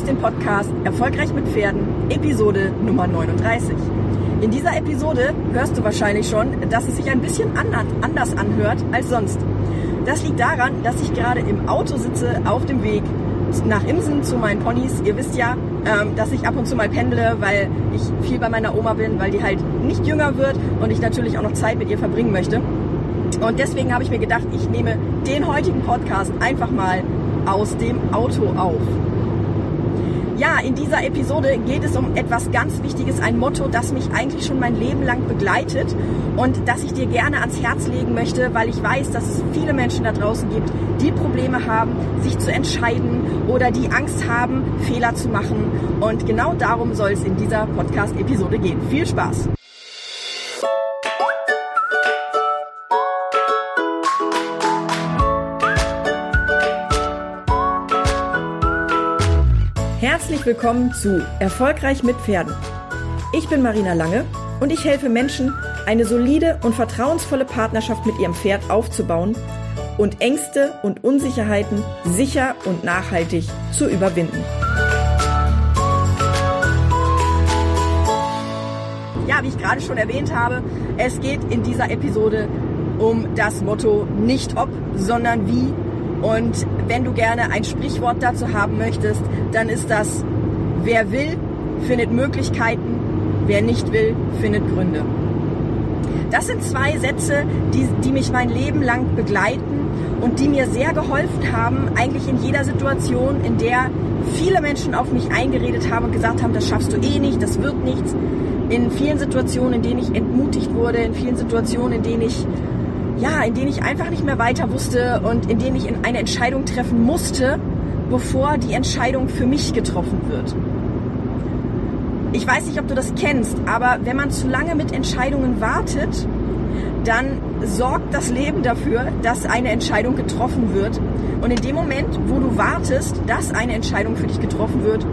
hörst den Podcast Erfolgreich mit Pferden, Episode Nummer 39. In dieser Episode hörst du wahrscheinlich schon, dass es sich ein bisschen anders anhört als sonst. Das liegt daran, dass ich gerade im Auto sitze auf dem Weg nach Imsen zu meinen Ponys. Ihr wisst ja, ähm, dass ich ab und zu mal pendle, weil ich viel bei meiner Oma bin, weil die halt nicht jünger wird und ich natürlich auch noch Zeit mit ihr verbringen möchte. Und deswegen habe ich mir gedacht, ich nehme den heutigen Podcast einfach mal aus dem Auto auf. Ja, in dieser Episode geht es um etwas ganz Wichtiges, ein Motto, das mich eigentlich schon mein Leben lang begleitet und das ich dir gerne ans Herz legen möchte, weil ich weiß, dass es viele Menschen da draußen gibt, die Probleme haben, sich zu entscheiden oder die Angst haben, Fehler zu machen. Und genau darum soll es in dieser Podcast-Episode gehen. Viel Spaß! Herzlich willkommen zu Erfolgreich mit Pferden. Ich bin Marina Lange und ich helfe Menschen, eine solide und vertrauensvolle Partnerschaft mit ihrem Pferd aufzubauen und Ängste und Unsicherheiten sicher und nachhaltig zu überwinden. Ja, wie ich gerade schon erwähnt habe, es geht in dieser Episode um das Motto nicht ob, sondern wie und wenn du gerne ein Sprichwort dazu haben möchtest, dann ist das, wer will, findet Möglichkeiten, wer nicht will, findet Gründe. Das sind zwei Sätze, die, die mich mein Leben lang begleiten und die mir sehr geholfen haben, eigentlich in jeder Situation, in der viele Menschen auf mich eingeredet haben und gesagt haben, das schaffst du eh nicht, das wird nichts. In vielen Situationen, in denen ich entmutigt wurde, in vielen Situationen, in denen ich ja, in denen ich einfach nicht mehr weiter wusste und in denen ich eine Entscheidung treffen musste, bevor die Entscheidung für mich getroffen wird. Ich weiß nicht, ob du das kennst, aber wenn man zu lange mit Entscheidungen wartet, dann sorgt das Leben dafür, dass eine Entscheidung getroffen wird. Und in dem Moment, wo du wartest, dass eine Entscheidung für dich getroffen wird,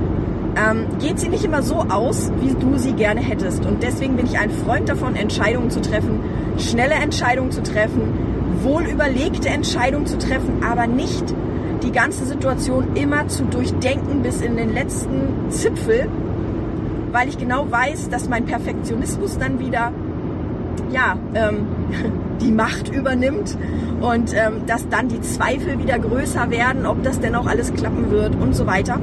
ähm, geht sie nicht immer so aus, wie du sie gerne hättest. Und deswegen bin ich ein Freund davon, Entscheidungen zu treffen, schnelle Entscheidungen zu treffen, wohl überlegte Entscheidungen zu treffen, aber nicht die ganze Situation immer zu durchdenken bis in den letzten Zipfel, weil ich genau weiß, dass mein Perfektionismus dann wieder ja ähm, die Macht übernimmt und ähm, dass dann die Zweifel wieder größer werden, ob das denn auch alles klappen wird und so weiter.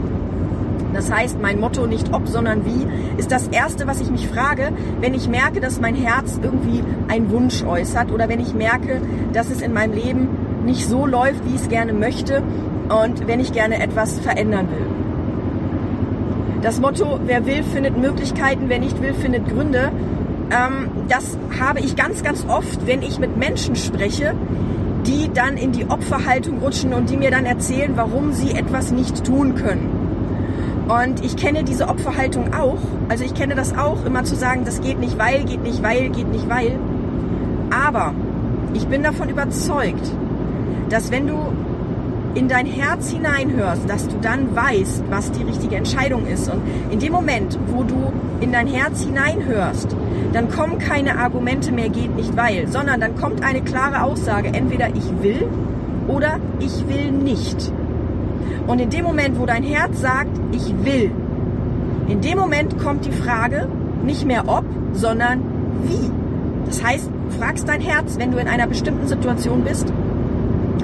Das heißt, mein Motto nicht ob, sondern wie ist das Erste, was ich mich frage, wenn ich merke, dass mein Herz irgendwie einen Wunsch äußert oder wenn ich merke, dass es in meinem Leben nicht so läuft, wie ich es gerne möchte und wenn ich gerne etwas verändern will. Das Motto, wer will, findet Möglichkeiten, wer nicht will, findet Gründe. Ähm, das habe ich ganz, ganz oft, wenn ich mit Menschen spreche, die dann in die Opferhaltung rutschen und die mir dann erzählen, warum sie etwas nicht tun können. Und ich kenne diese Opferhaltung auch. Also ich kenne das auch, immer zu sagen, das geht nicht, weil, geht nicht, weil, geht nicht, weil. Aber ich bin davon überzeugt, dass wenn du in dein Herz hineinhörst, dass du dann weißt, was die richtige Entscheidung ist. Und in dem Moment, wo du in dein Herz hineinhörst, dann kommen keine Argumente mehr, geht nicht, weil, sondern dann kommt eine klare Aussage, entweder ich will oder ich will nicht. Und in dem Moment, wo dein Herz sagt, ich will, in dem Moment kommt die Frage nicht mehr ob, sondern wie. Das heißt, fragst dein Herz, wenn du in einer bestimmten Situation bist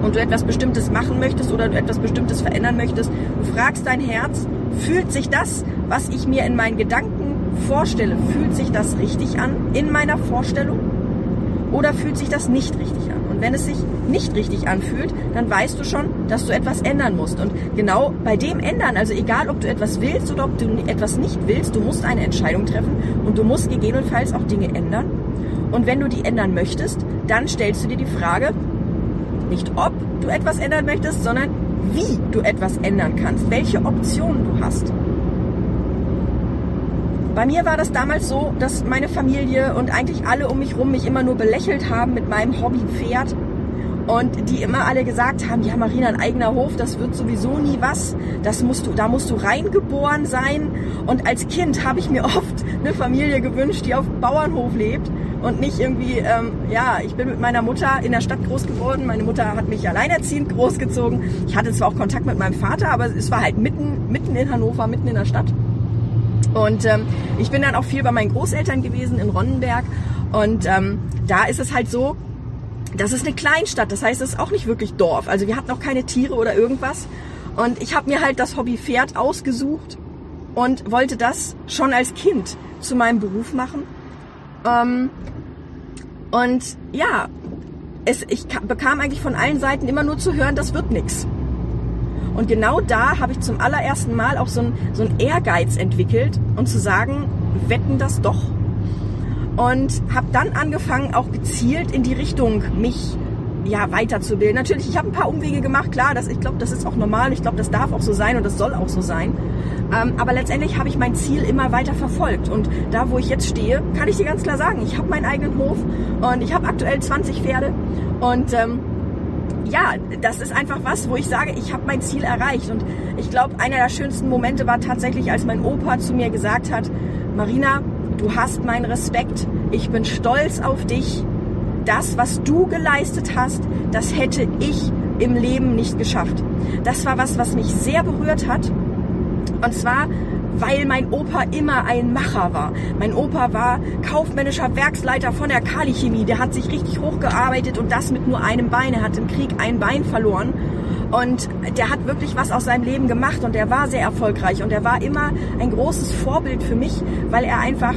und du etwas Bestimmtes machen möchtest oder du etwas Bestimmtes verändern möchtest, du fragst dein Herz, fühlt sich das, was ich mir in meinen Gedanken vorstelle, fühlt sich das richtig an in meiner Vorstellung oder fühlt sich das nicht richtig an? Wenn es sich nicht richtig anfühlt, dann weißt du schon, dass du etwas ändern musst. Und genau bei dem ändern, also egal ob du etwas willst oder ob du etwas nicht willst, du musst eine Entscheidung treffen und du musst gegebenenfalls auch Dinge ändern. Und wenn du die ändern möchtest, dann stellst du dir die Frage, nicht ob du etwas ändern möchtest, sondern wie du etwas ändern kannst, welche Optionen du hast. Bei mir war das damals so, dass meine Familie und eigentlich alle um mich rum mich immer nur belächelt haben mit meinem Hobby Pferd und die immer alle gesagt haben, ja Marina, ein eigener Hof, das wird sowieso nie was, das musst du, da musst du reingeboren sein. Und als Kind habe ich mir oft eine Familie gewünscht, die auf Bauernhof lebt, und nicht irgendwie, ähm, ja, ich bin mit meiner Mutter in der Stadt groß geworden. Meine Mutter hat mich alleinerziehend großgezogen. Ich hatte zwar auch Kontakt mit meinem Vater, aber es war halt mitten, mitten in Hannover, mitten in der Stadt. Und ähm, ich bin dann auch viel bei meinen Großeltern gewesen in Ronnenberg. Und ähm, da ist es halt so, das ist eine Kleinstadt, das heißt, es ist auch nicht wirklich Dorf. Also wir hatten auch keine Tiere oder irgendwas. Und ich habe mir halt das Hobby Pferd ausgesucht und wollte das schon als Kind zu meinem Beruf machen. Ähm, und ja, es, ich bekam eigentlich von allen Seiten immer nur zu hören, das wird nix. Und genau da habe ich zum allerersten Mal auch so ein, so ein Ehrgeiz entwickelt und zu sagen, wetten das doch. Und habe dann angefangen, auch gezielt in die Richtung mich ja, weiterzubilden. Natürlich, ich habe ein paar Umwege gemacht, klar, das, ich glaube, das ist auch normal, ich glaube, das darf auch so sein und das soll auch so sein. Ähm, aber letztendlich habe ich mein Ziel immer weiter verfolgt und da, wo ich jetzt stehe, kann ich dir ganz klar sagen, ich habe meinen eigenen Hof und ich habe aktuell 20 Pferde und ähm, ja, das ist einfach was, wo ich sage, ich habe mein Ziel erreicht und ich glaube, einer der schönsten Momente war tatsächlich, als mein Opa zu mir gesagt hat, Marina, du hast meinen Respekt, ich bin stolz auf dich, das, was du geleistet hast, das hätte ich im Leben nicht geschafft. Das war was, was mich sehr berührt hat. Und zwar, weil mein Opa immer ein Macher war. Mein Opa war kaufmännischer Werksleiter von der Kali Chemie. Der hat sich richtig hochgearbeitet und das mit nur einem Bein. Er hat im Krieg ein Bein verloren. Und der hat wirklich was aus seinem Leben gemacht und der war sehr erfolgreich und er war immer ein großes Vorbild für mich, weil er einfach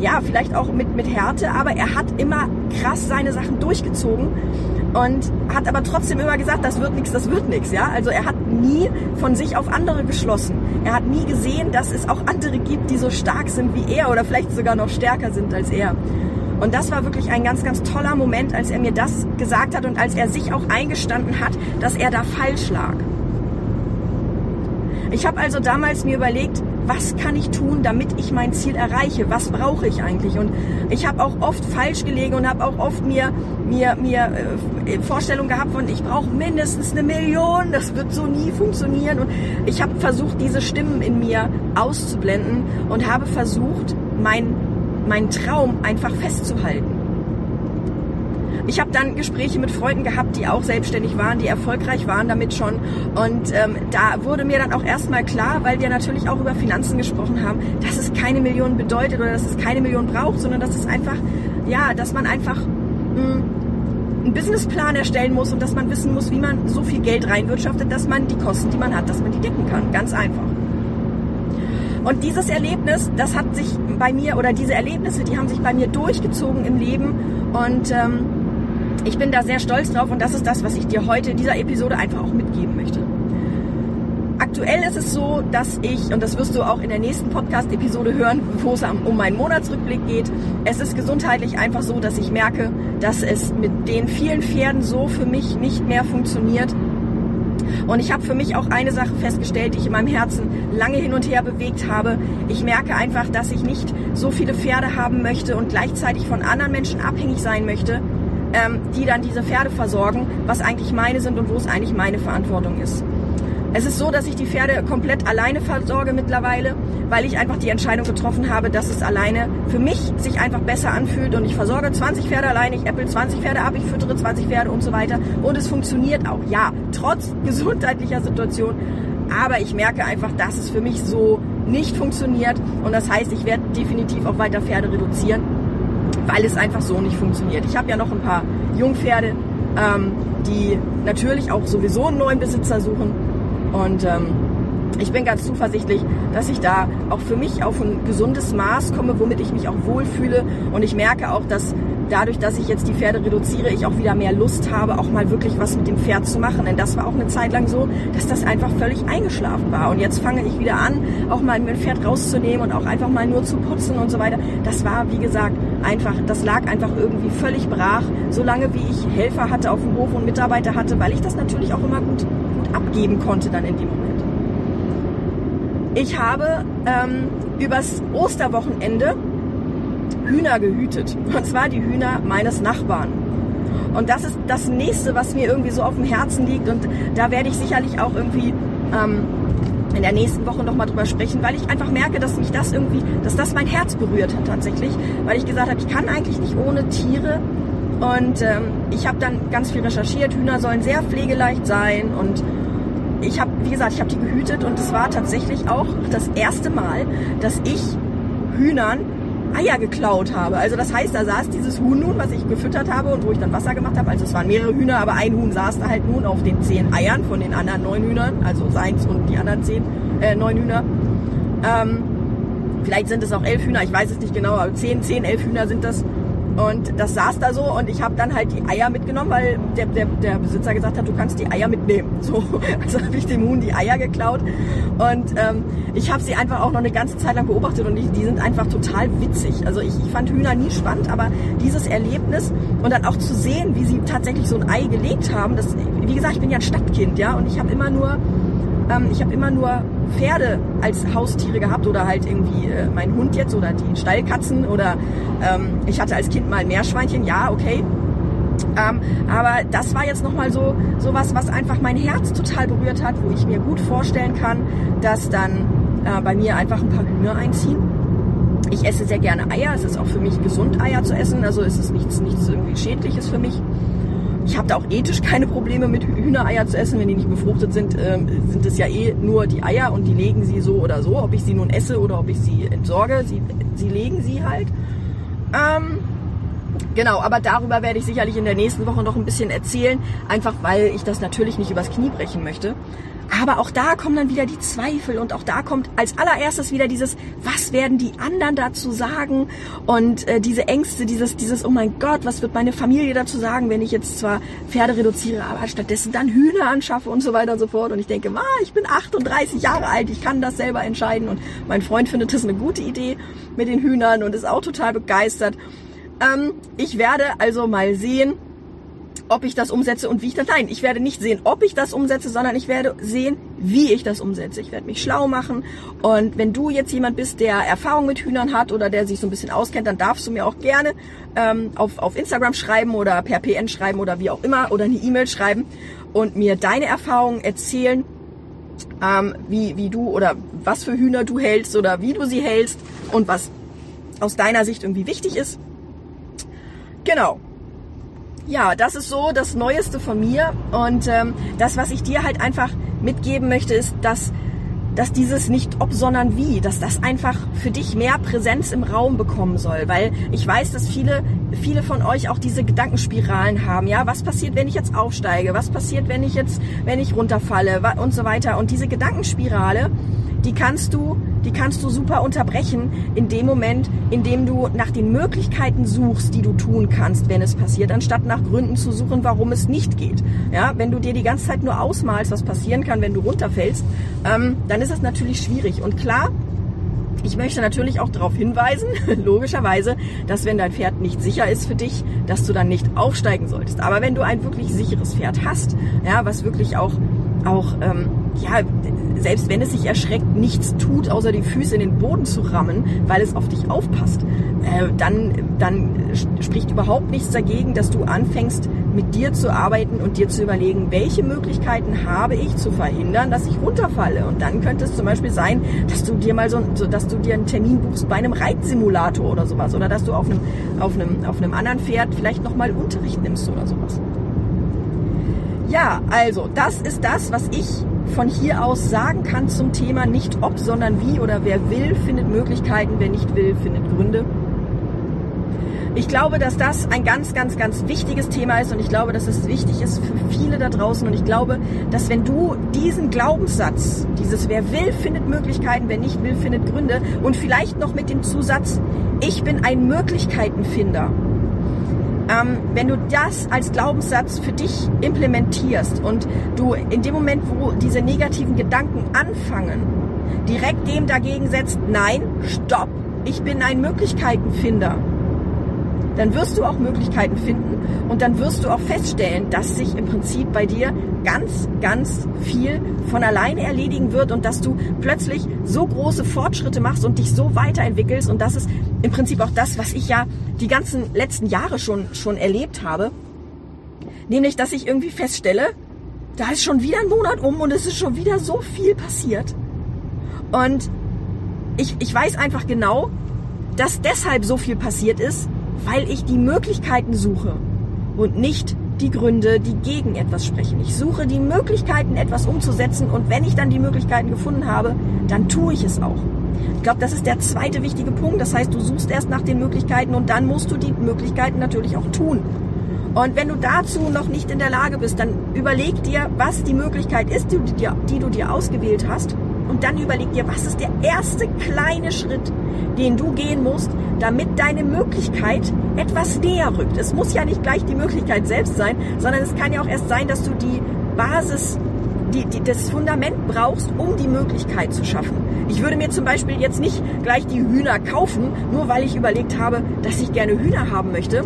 ja, vielleicht auch mit, mit Härte, aber er hat immer krass seine Sachen durchgezogen und hat aber trotzdem immer gesagt, das wird nichts, das wird nichts, ja. Also er hat nie von sich auf andere geschlossen. Er hat nie gesehen, dass es auch andere gibt, die so stark sind wie er oder vielleicht sogar noch stärker sind als er. Und das war wirklich ein ganz, ganz toller Moment, als er mir das gesagt hat und als er sich auch eingestanden hat, dass er da falsch lag. Ich habe also damals mir überlegt, was kann ich tun, damit ich mein Ziel erreiche? Was brauche ich eigentlich? Und ich habe auch oft falsch gelegen und habe auch oft mir mir mir äh, Vorstellungen gehabt von ich brauche mindestens eine Million, das wird so nie funktionieren und ich habe versucht diese Stimmen in mir auszublenden und habe versucht mein meinen Traum einfach festzuhalten. Ich habe dann Gespräche mit Freunden gehabt, die auch selbstständig waren, die erfolgreich waren damit schon. Und ähm, da wurde mir dann auch erstmal klar, weil wir natürlich auch über Finanzen gesprochen haben, dass es keine Millionen bedeutet oder dass es keine Millionen braucht, sondern dass es einfach, ja, dass man einfach mh, hm, einen Businessplan erstellen muss und dass man wissen muss, wie man so viel Geld reinwirtschaftet, dass man die Kosten, die man hat, dass man die decken kann. Ganz einfach. Und dieses Erlebnis, das hat sich bei mir, oder diese Erlebnisse, die haben sich bei mir durchgezogen im Leben. Und ähm, ich bin da sehr stolz drauf und das ist das, was ich dir heute in dieser Episode einfach auch mitgeben möchte. Aktuell ist es so, dass ich, und das wirst du auch in der nächsten Podcast-Episode hören, wo es um meinen Monatsrückblick geht, es ist gesundheitlich einfach so, dass ich merke, dass es mit den vielen Pferden so für mich nicht mehr funktioniert. Und ich habe für mich auch eine Sache festgestellt, die ich in meinem Herzen lange hin und her bewegt habe. Ich merke einfach, dass ich nicht so viele Pferde haben möchte und gleichzeitig von anderen Menschen abhängig sein möchte, ähm, die dann diese Pferde versorgen, was eigentlich meine sind und wo es eigentlich meine Verantwortung ist. Es ist so, dass ich die Pferde komplett alleine versorge mittlerweile, weil ich einfach die Entscheidung getroffen habe, dass es alleine für mich sich einfach besser anfühlt und ich versorge 20 Pferde alleine, ich äpple 20 Pferde ab, ich füttere 20 Pferde und so weiter. Und es funktioniert auch, ja, trotz gesundheitlicher Situation, aber ich merke einfach, dass es für mich so nicht funktioniert. Und das heißt, ich werde definitiv auch weiter Pferde reduzieren weil es einfach so nicht funktioniert. Ich habe ja noch ein paar Jungpferde, ähm, die natürlich auch sowieso einen neuen Besitzer suchen. Und ähm, ich bin ganz zuversichtlich, dass ich da auch für mich auf ein gesundes Maß komme, womit ich mich auch wohlfühle. Und ich merke auch, dass dadurch, dass ich jetzt die Pferde reduziere, ich auch wieder mehr Lust habe, auch mal wirklich was mit dem Pferd zu machen. Denn das war auch eine Zeit lang so, dass das einfach völlig eingeschlafen war. Und jetzt fange ich wieder an, auch mal mein Pferd rauszunehmen und auch einfach mal nur zu putzen und so weiter. Das war, wie gesagt, einfach, das lag einfach irgendwie völlig brach, solange wie ich Helfer hatte auf dem Hof und Mitarbeiter hatte, weil ich das natürlich auch immer gut, gut abgeben konnte dann in dem Moment. Ich habe ähm, übers Osterwochenende Hühner gehütet. Und zwar die Hühner meines Nachbarn. Und das ist das nächste, was mir irgendwie so auf dem Herzen liegt. Und da werde ich sicherlich auch irgendwie ähm, in der nächsten Woche nochmal drüber sprechen, weil ich einfach merke, dass mich das irgendwie, dass das mein Herz berührt hat tatsächlich, weil ich gesagt habe, ich kann eigentlich nicht ohne Tiere und ähm, ich habe dann ganz viel recherchiert. Hühner sollen sehr pflegeleicht sein und ich habe, wie gesagt, ich habe die gehütet und es war tatsächlich auch das erste Mal, dass ich Hühnern Eier geklaut habe. Also das heißt, da saß dieses Huhn nun, was ich gefüttert habe und wo ich dann Wasser gemacht habe. Also es waren mehrere Hühner, aber ein Huhn saß da halt nun auf den zehn Eiern von den anderen neun Hühnern, also seins und die anderen zehn, äh, neun Hühner. Ähm, vielleicht sind es auch elf Hühner, ich weiß es nicht genau, aber zehn, zehn, elf Hühner sind das. Und das saß da so und ich habe dann halt die Eier mitgenommen, weil der, der, der Besitzer gesagt hat, du kannst die Eier mitnehmen. So, also habe ich dem Huhn die Eier geklaut und ähm, ich habe sie einfach auch noch eine ganze Zeit lang beobachtet und die, die sind einfach total witzig. Also ich, ich fand Hühner nie spannend, aber dieses Erlebnis und dann auch zu sehen, wie sie tatsächlich so ein Ei gelegt haben, das, wie gesagt, ich bin ja ein Stadtkind, ja, und ich habe immer nur ähm, ich habe immer nur Pferde als Haustiere gehabt oder halt irgendwie äh, mein Hund jetzt oder die Stallkatzen oder ähm, ich hatte als Kind mal ein Meerschweinchen, ja, okay. Ähm, aber das war jetzt nochmal so, so was, was einfach mein Herz total berührt hat, wo ich mir gut vorstellen kann, dass dann äh, bei mir einfach ein paar Hühner einziehen. Ich esse sehr gerne Eier. Es ist auch für mich gesund, Eier zu essen. Also es ist nichts, nichts irgendwie Schädliches für mich. Ich habe da auch ethisch keine Probleme mit Hühnereier zu essen, wenn die nicht befruchtet sind, ähm, sind es ja eh nur die Eier und die legen sie so oder so, ob ich sie nun esse oder ob ich sie entsorge, sie, sie legen sie halt. Ähm, genau, aber darüber werde ich sicherlich in der nächsten Woche noch ein bisschen erzählen, einfach weil ich das natürlich nicht übers Knie brechen möchte. Aber auch da kommen dann wieder die Zweifel und auch da kommt als allererstes wieder dieses, was werden die anderen dazu sagen? Und äh, diese Ängste, dieses, dieses, oh mein Gott, was wird meine Familie dazu sagen, wenn ich jetzt zwar Pferde reduziere, aber stattdessen dann Hühner anschaffe und so weiter und so fort. Und ich denke, ah, ich bin 38 Jahre alt, ich kann das selber entscheiden. Und mein Freund findet das eine gute Idee mit den Hühnern und ist auch total begeistert. Ähm, ich werde also mal sehen, ob ich das umsetze und wie ich das. Nein, ich werde nicht sehen, ob ich das umsetze, sondern ich werde sehen, wie ich das umsetze. Ich werde mich schlau machen. Und wenn du jetzt jemand bist, der Erfahrung mit Hühnern hat oder der sich so ein bisschen auskennt, dann darfst du mir auch gerne ähm, auf, auf Instagram schreiben oder per PN schreiben oder wie auch immer oder eine E-Mail schreiben und mir deine Erfahrungen erzählen, ähm, wie, wie du oder was für Hühner du hältst oder wie du sie hältst und was aus deiner Sicht irgendwie wichtig ist. Genau ja, das ist so das Neueste von mir. Und ähm, das, was ich dir halt einfach mitgeben möchte, ist, dass, dass dieses nicht ob, sondern wie, dass das einfach für dich mehr Präsenz im Raum bekommen soll. Weil ich weiß, dass viele, viele von euch auch diese Gedankenspiralen haben. Ja, was passiert, wenn ich jetzt aufsteige? Was passiert, wenn ich jetzt, wenn ich runterfalle? Und so weiter. Und diese Gedankenspirale, die kannst du die kannst du super unterbrechen in dem Moment, in dem du nach den Möglichkeiten suchst, die du tun kannst, wenn es passiert, anstatt nach Gründen zu suchen, warum es nicht geht. Ja, wenn du dir die ganze Zeit nur ausmalst, was passieren kann, wenn du runterfällst, ähm, dann ist das natürlich schwierig. Und klar, ich möchte natürlich auch darauf hinweisen, logischerweise, dass wenn dein Pferd nicht sicher ist für dich, dass du dann nicht aufsteigen solltest. Aber wenn du ein wirklich sicheres Pferd hast, ja, was wirklich auch auch, ähm, ja, selbst wenn es sich erschreckt, nichts tut, außer die Füße in den Boden zu rammen, weil es auf dich aufpasst, äh, dann, dann spricht überhaupt nichts dagegen, dass du anfängst, mit dir zu arbeiten und dir zu überlegen, welche Möglichkeiten habe ich zu verhindern, dass ich runterfalle. Und dann könnte es zum Beispiel sein, dass du dir mal so, dass du dir einen Termin buchst bei einem Reitsimulator oder sowas. Oder dass du auf einem, auf einem, auf einem anderen Pferd vielleicht nochmal Unterricht nimmst oder sowas. Ja, also das ist das, was ich von hier aus sagen kann zum Thema nicht ob, sondern wie oder wer will, findet Möglichkeiten, wer nicht will, findet Gründe. Ich glaube, dass das ein ganz, ganz, ganz wichtiges Thema ist und ich glaube, dass es wichtig ist für viele da draußen und ich glaube, dass wenn du diesen Glaubenssatz, dieses wer will, findet Möglichkeiten, wer nicht will, findet Gründe und vielleicht noch mit dem Zusatz, ich bin ein Möglichkeitenfinder, ähm, wenn du das als Glaubenssatz für dich implementierst und du in dem Moment, wo diese negativen Gedanken anfangen, direkt dem dagegen setzt, nein, stopp, ich bin ein Möglichkeitenfinder dann wirst du auch Möglichkeiten finden und dann wirst du auch feststellen, dass sich im Prinzip bei dir ganz, ganz viel von alleine erledigen wird und dass du plötzlich so große Fortschritte machst und dich so weiterentwickelst und das ist im Prinzip auch das, was ich ja die ganzen letzten Jahre schon, schon erlebt habe. Nämlich, dass ich irgendwie feststelle, da ist schon wieder ein Monat um und es ist schon wieder so viel passiert. Und ich, ich weiß einfach genau, dass deshalb so viel passiert ist, weil ich die Möglichkeiten suche und nicht die Gründe, die gegen etwas sprechen. Ich suche die Möglichkeiten, etwas umzusetzen und wenn ich dann die Möglichkeiten gefunden habe, dann tue ich es auch. Ich glaube, das ist der zweite wichtige Punkt. Das heißt, du suchst erst nach den Möglichkeiten und dann musst du die Möglichkeiten natürlich auch tun. Und wenn du dazu noch nicht in der Lage bist, dann überleg dir, was die Möglichkeit ist, die, die, die du dir ausgewählt hast. Und dann überleg dir, was ist der erste kleine Schritt, den du gehen musst, damit deine Möglichkeit etwas näher rückt. Es muss ja nicht gleich die Möglichkeit selbst sein, sondern es kann ja auch erst sein, dass du die Basis, die, die, das Fundament brauchst, um die Möglichkeit zu schaffen. Ich würde mir zum Beispiel jetzt nicht gleich die Hühner kaufen, nur weil ich überlegt habe, dass ich gerne Hühner haben möchte,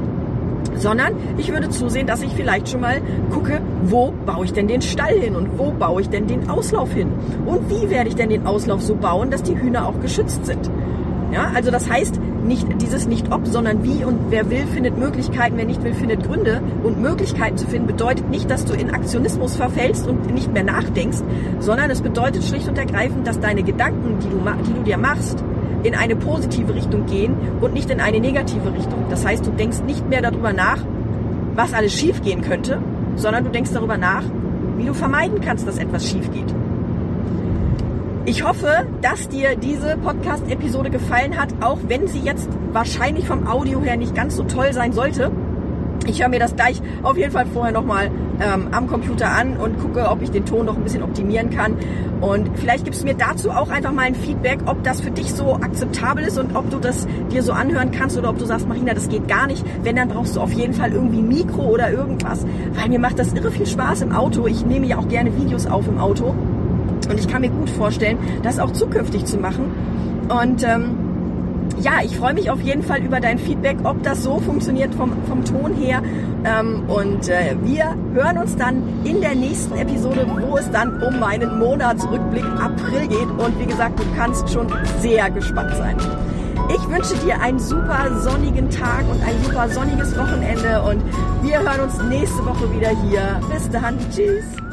sondern ich würde zusehen, dass ich vielleicht schon mal gucke, wo baue ich denn den Stall hin und wo baue ich denn den Auslauf hin und wie werde ich denn den Auslauf so bauen, dass die Hühner auch geschützt sind. Ja, also das heißt, nicht dieses nicht ob, sondern wie und wer will, findet Möglichkeiten, wer nicht will, findet Gründe. Und Möglichkeiten zu finden bedeutet nicht, dass du in Aktionismus verfällst und nicht mehr nachdenkst, sondern es bedeutet schlicht und ergreifend, dass deine Gedanken, die du, die du dir machst, in eine positive Richtung gehen und nicht in eine negative Richtung. Das heißt, du denkst nicht mehr darüber nach, was alles schief gehen könnte, sondern du denkst darüber nach, wie du vermeiden kannst, dass etwas schief geht. Ich hoffe, dass dir diese Podcast-Episode gefallen hat, auch wenn sie jetzt wahrscheinlich vom Audio her nicht ganz so toll sein sollte. Ich höre mir das gleich auf jeden Fall vorher nochmal ähm, am Computer an und gucke, ob ich den Ton noch ein bisschen optimieren kann. Und vielleicht gibst du mir dazu auch einfach mal ein Feedback, ob das für dich so akzeptabel ist und ob du das dir so anhören kannst oder ob du sagst, Marina, das geht gar nicht. Wenn, dann brauchst du auf jeden Fall irgendwie Mikro oder irgendwas, weil mir macht das irre viel Spaß im Auto. Ich nehme ja auch gerne Videos auf im Auto und ich kann mir gut vorstellen, das auch zukünftig zu machen. Und ähm, ja, ich freue mich auf jeden Fall über dein Feedback, ob das so funktioniert vom, vom Ton her. Ähm, und äh, wir hören uns dann in der nächsten Episode, wo es dann um meinen Monatsrückblick April geht. Und wie gesagt, du kannst schon sehr gespannt sein. Ich wünsche dir einen super sonnigen Tag und ein super sonniges Wochenende und wir hören uns nächste Woche wieder hier. Bis dann. Tschüss.